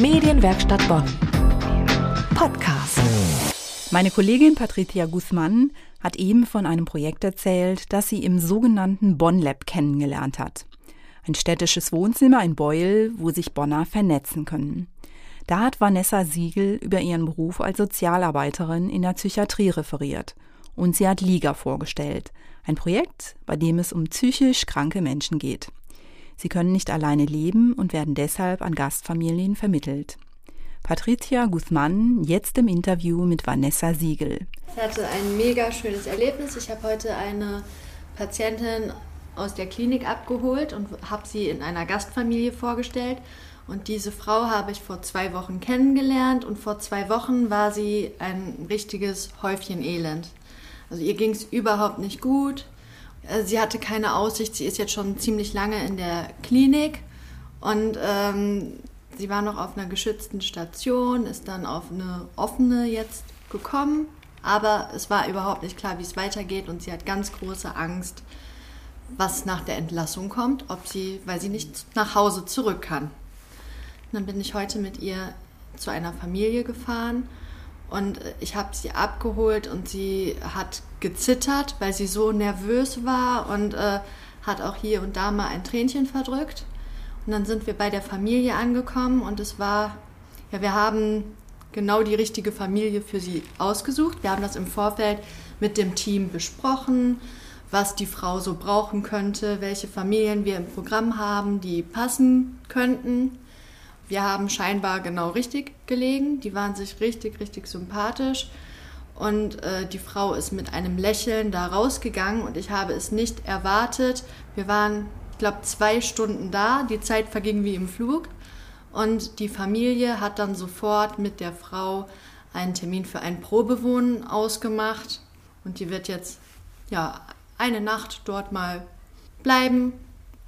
Medienwerkstatt Bonn. Podcast. Meine Kollegin Patricia Guzman hat eben von einem Projekt erzählt, das sie im sogenannten Bonn Lab kennengelernt hat. Ein städtisches Wohnzimmer in Beul, wo sich Bonner vernetzen können. Da hat Vanessa Siegel über ihren Beruf als Sozialarbeiterin in der Psychiatrie referiert. Und sie hat Liga vorgestellt. Ein Projekt, bei dem es um psychisch kranke Menschen geht. Sie können nicht alleine leben und werden deshalb an Gastfamilien vermittelt. Patricia Guzman jetzt im Interview mit Vanessa Siegel. Ich hatte ein mega schönes Erlebnis. Ich habe heute eine Patientin aus der Klinik abgeholt und habe sie in einer Gastfamilie vorgestellt. Und diese Frau habe ich vor zwei Wochen kennengelernt und vor zwei Wochen war sie ein richtiges Häufchen Elend. Also ihr ging es überhaupt nicht gut. Äh, sie hatte keine Aussicht. Sie ist jetzt schon ziemlich lange in der Klinik und ähm, sie war noch auf einer geschützten Station, ist dann auf eine offene jetzt gekommen. Aber es war überhaupt nicht klar, wie es weitergeht und sie hat ganz große Angst, was nach der Entlassung kommt, ob sie, weil sie nicht nach Hause zurück kann. Und dann bin ich heute mit ihr zu einer Familie gefahren und äh, ich habe sie abgeholt und sie hat gezittert, weil sie so nervös war und äh, hat auch hier und da mal ein Tränchen verdrückt. Und dann sind wir bei der Familie angekommen und es war, ja, wir haben genau die richtige Familie für sie ausgesucht. Wir haben das im Vorfeld mit dem Team besprochen, was die Frau so brauchen könnte, welche Familien wir im Programm haben, die passen könnten. Wir haben scheinbar genau richtig gelegen. Die waren sich richtig, richtig sympathisch. Und äh, die Frau ist mit einem Lächeln da rausgegangen und ich habe es nicht erwartet. Wir waren, ich glaube, zwei Stunden da. Die Zeit verging wie im Flug. Und die Familie hat dann sofort mit der Frau einen Termin für ein Probewohnen ausgemacht. Und die wird jetzt ja eine Nacht dort mal bleiben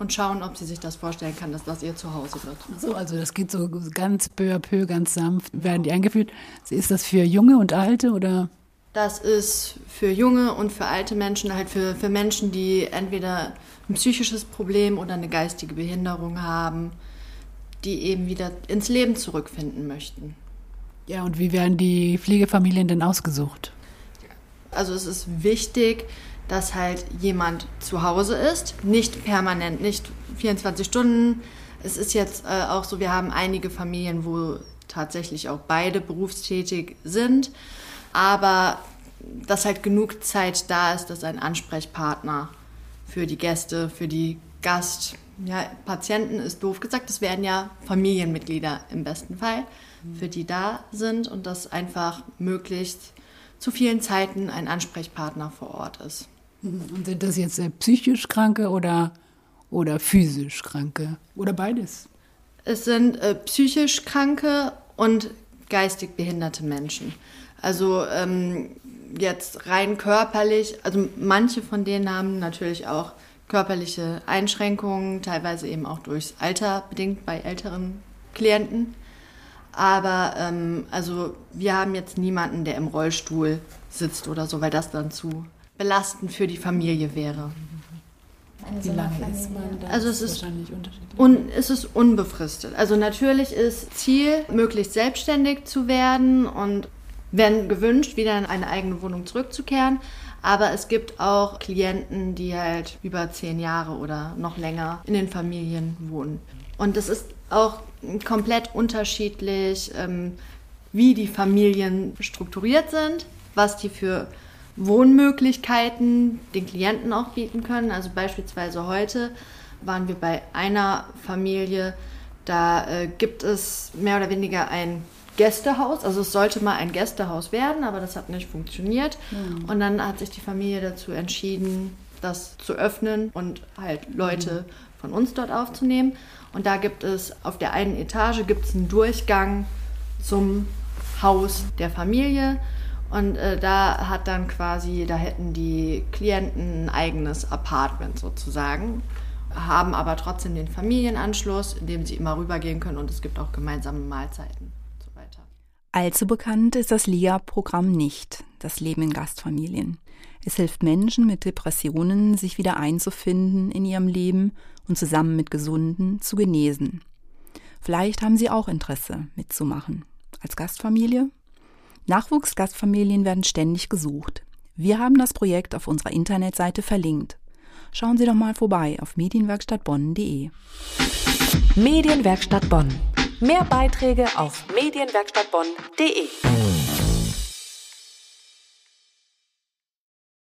und schauen, ob sie sich das vorstellen kann, dass das ihr Zuhause wird. So, also das geht so ganz peu à peu, ganz sanft, werden die eingeführt. Ist das für junge und alte oder? Das ist für junge und für alte Menschen, halt für, für Menschen, die entweder ein psychisches Problem oder eine geistige Behinderung haben, die eben wieder ins Leben zurückfinden möchten. Ja, und wie werden die Pflegefamilien denn ausgesucht? Also es ist wichtig, dass halt jemand zu Hause ist, nicht permanent, nicht 24 Stunden. Es ist jetzt äh, auch so, wir haben einige Familien, wo tatsächlich auch beide berufstätig sind, aber dass halt genug Zeit da ist, dass ein Ansprechpartner für die Gäste, für die Gast, ja, Patienten ist doof gesagt, das werden ja Familienmitglieder im besten Fall, für die da sind und dass einfach möglichst zu vielen Zeiten ein Ansprechpartner vor Ort ist. Und sind das jetzt äh, psychisch Kranke oder, oder physisch Kranke? Oder beides? Es sind äh, psychisch Kranke und geistig behinderte Menschen. Also ähm, jetzt rein körperlich, also manche von denen haben natürlich auch körperliche Einschränkungen, teilweise eben auch durchs Alter bedingt bei älteren Klienten. Aber ähm, also wir haben jetzt niemanden, der im Rollstuhl sitzt oder so, weil das dann zu belastend für die Familie wäre. Wie lange ist man da? Also es ist, un, es ist unbefristet. Also natürlich ist Ziel, möglichst selbstständig zu werden und wenn gewünscht, wieder in eine eigene Wohnung zurückzukehren. Aber es gibt auch Klienten, die halt über zehn Jahre oder noch länger in den Familien wohnen. Und es ist auch komplett unterschiedlich, ähm, wie die Familien strukturiert sind, was die für Wohnmöglichkeiten den Klienten auch bieten können. Also beispielsweise heute waren wir bei einer Familie, da äh, gibt es mehr oder weniger ein Gästehaus. Also es sollte mal ein Gästehaus werden, aber das hat nicht funktioniert. Mhm. Und dann hat sich die Familie dazu entschieden, das zu öffnen und halt Leute mhm. von uns dort aufzunehmen. Und da gibt es auf der einen Etage gibt es einen Durchgang zum Haus der Familie. Und äh, da hat dann quasi, da hätten die Klienten ein eigenes Apartment sozusagen, haben aber trotzdem den Familienanschluss, in dem sie immer rübergehen können und es gibt auch gemeinsame Mahlzeiten und so weiter. Allzu bekannt ist das LIA-Programm nicht, das Leben in Gastfamilien. Es hilft Menschen mit Depressionen, sich wieder einzufinden in ihrem Leben und zusammen mit Gesunden zu genesen. Vielleicht haben Sie auch Interesse mitzumachen. Als Gastfamilie? Nachwuchsgastfamilien werden ständig gesucht. Wir haben das Projekt auf unserer Internetseite verlinkt. Schauen Sie doch mal vorbei auf medienwerkstattbonn.de. Medienwerkstatt Bonn. Mehr Beiträge auf medienwerkstattbonn.de.